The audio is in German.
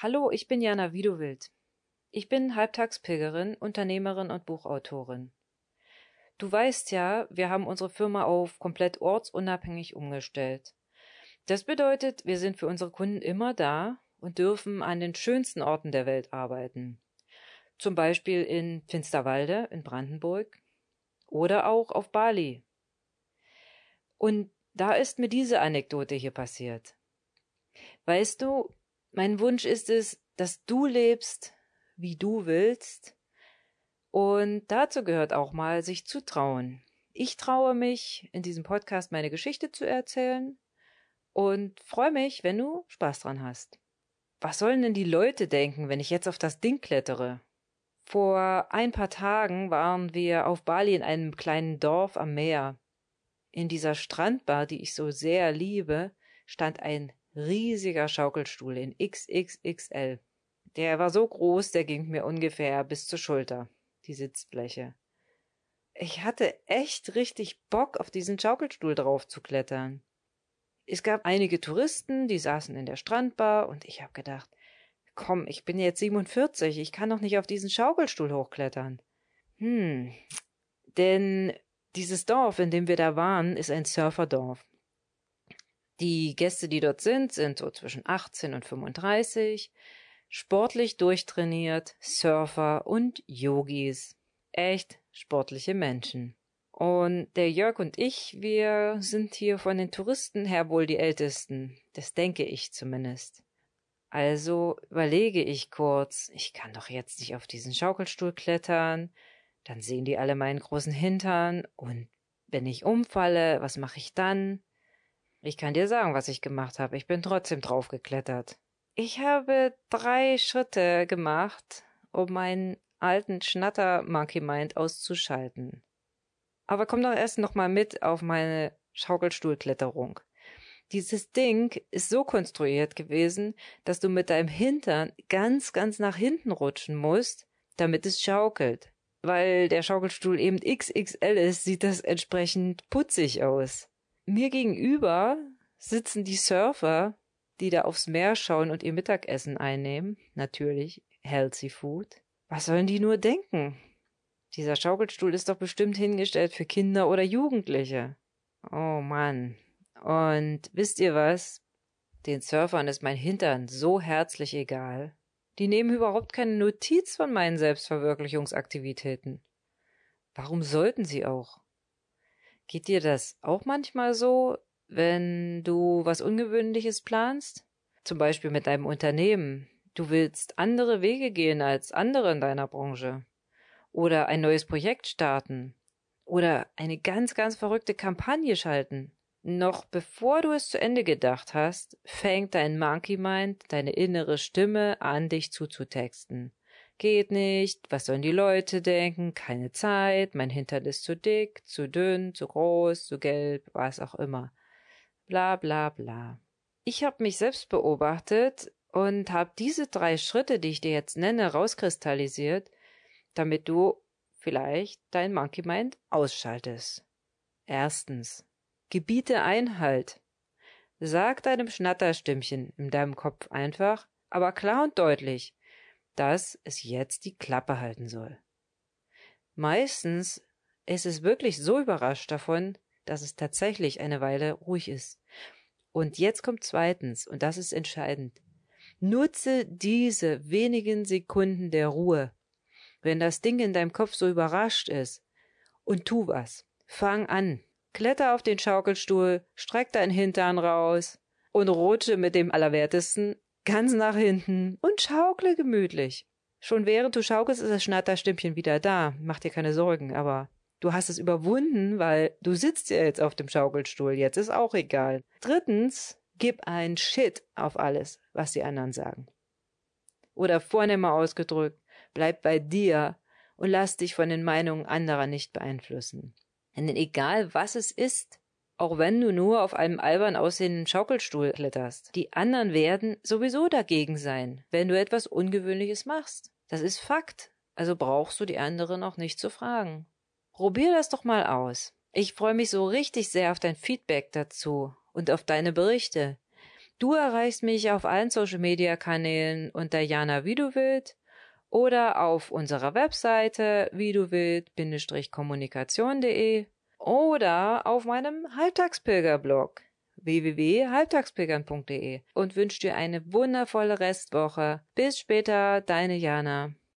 Hallo, ich bin Jana Widowild. Ich bin Halbtagspilgerin, Unternehmerin und Buchautorin. Du weißt ja, wir haben unsere Firma auf komplett ortsunabhängig umgestellt. Das bedeutet, wir sind für unsere Kunden immer da und dürfen an den schönsten Orten der Welt arbeiten. Zum Beispiel in Finsterwalde in Brandenburg oder auch auf Bali. Und da ist mir diese Anekdote hier passiert. Weißt du, mein Wunsch ist es, dass du lebst, wie du willst. Und dazu gehört auch mal, sich zu trauen. Ich traue mich, in diesem Podcast meine Geschichte zu erzählen und freue mich, wenn du Spaß dran hast. Was sollen denn die Leute denken, wenn ich jetzt auf das Ding klettere? Vor ein paar Tagen waren wir auf Bali in einem kleinen Dorf am Meer. In dieser Strandbar, die ich so sehr liebe, stand ein riesiger Schaukelstuhl in XXXL. Der war so groß, der ging mir ungefähr bis zur Schulter, die Sitzfläche. Ich hatte echt richtig Bock, auf diesen Schaukelstuhl drauf zu klettern. Es gab einige Touristen, die saßen in der Strandbar und ich habe gedacht, komm, ich bin jetzt 47, ich kann doch nicht auf diesen Schaukelstuhl hochklettern. Hm, denn dieses Dorf, in dem wir da waren, ist ein Surferdorf. Die Gäste, die dort sind, sind so zwischen 18 und 35, sportlich durchtrainiert, Surfer und Yogis. Echt sportliche Menschen. Und der Jörg und ich, wir sind hier von den Touristen her wohl die Ältesten. Das denke ich zumindest. Also überlege ich kurz, ich kann doch jetzt nicht auf diesen Schaukelstuhl klettern, dann sehen die alle meinen großen Hintern und wenn ich umfalle, was mache ich dann? Ich kann dir sagen, was ich gemacht habe. Ich bin trotzdem draufgeklettert. Ich habe drei Schritte gemacht, um meinen alten Schnatter Monkey Mind auszuschalten. Aber komm doch erst noch mal mit auf meine Schaukelstuhlkletterung. Dieses Ding ist so konstruiert gewesen, dass du mit deinem Hintern ganz, ganz nach hinten rutschen musst, damit es schaukelt. Weil der Schaukelstuhl eben XXL ist, sieht das entsprechend putzig aus. Mir gegenüber sitzen die Surfer, die da aufs Meer schauen und ihr Mittagessen einnehmen. Natürlich healthy food. Was sollen die nur denken? Dieser Schaukelstuhl ist doch bestimmt hingestellt für Kinder oder Jugendliche. Oh Mann. Und wisst ihr was? Den Surfern ist mein Hintern so herzlich egal. Die nehmen überhaupt keine Notiz von meinen Selbstverwirklichungsaktivitäten. Warum sollten sie auch? Geht dir das auch manchmal so, wenn du was Ungewöhnliches planst? Zum Beispiel mit deinem Unternehmen. Du willst andere Wege gehen als andere in deiner Branche. Oder ein neues Projekt starten. Oder eine ganz, ganz verrückte Kampagne schalten. Noch bevor du es zu Ende gedacht hast, fängt dein Monkey Mind, deine innere Stimme an, dich zuzutexten. Geht nicht, was sollen die Leute denken, keine Zeit, mein Hintern ist zu dick, zu dünn, zu groß, zu gelb, was auch immer. Bla bla bla. Ich habe mich selbst beobachtet und habe diese drei Schritte, die ich dir jetzt nenne, rauskristallisiert, damit du vielleicht dein Monkey Mind ausschaltest. Erstens. Gebiete Einhalt. Sag deinem Schnatterstimmchen in deinem Kopf einfach, aber klar und deutlich, dass es jetzt die Klappe halten soll. Meistens ist es wirklich so überrascht davon, dass es tatsächlich eine Weile ruhig ist. Und jetzt kommt zweitens, und das ist entscheidend. Nutze diese wenigen Sekunden der Ruhe, wenn das Ding in deinem Kopf so überrascht ist, und tu was. Fang an. Kletter auf den Schaukelstuhl, streck dein Hintern raus und rutsche mit dem Allerwertesten ganz nach hinten und schaukle gemütlich. Schon während du schaukelst, ist das Schnatterstimmchen wieder da. Mach dir keine Sorgen, aber du hast es überwunden, weil du sitzt ja jetzt auf dem Schaukelstuhl. Jetzt ist auch egal. Drittens, gib ein Shit auf alles, was die anderen sagen. Oder vornehmer ausgedrückt, bleib bei dir und lass dich von den Meinungen anderer nicht beeinflussen. Denn egal was es ist, auch wenn du nur auf einem albern aussehenden Schaukelstuhl kletterst. Die anderen werden sowieso dagegen sein, wenn du etwas Ungewöhnliches machst. Das ist Fakt. Also brauchst du die anderen auch nicht zu fragen. Probier das doch mal aus. Ich freue mich so richtig sehr auf dein Feedback dazu und auf deine Berichte. Du erreichst mich auf allen Social Media Kanälen unter Jana Widuwild oder auf unserer Webseite widuwild-kommunikation.de oder auf meinem Halbtagspilgerblog www.halbtagspilgern.de und wünsche dir eine wundervolle Restwoche. Bis später, deine Jana.